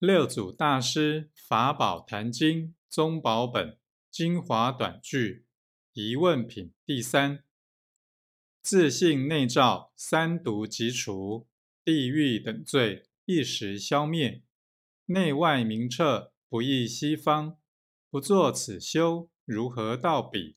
六祖大师法宝坛经宗宝本精华短句疑问品第三：自信内照三毒即除，地狱等罪一时消灭，内外明彻不异西方，不作此修，如何到彼？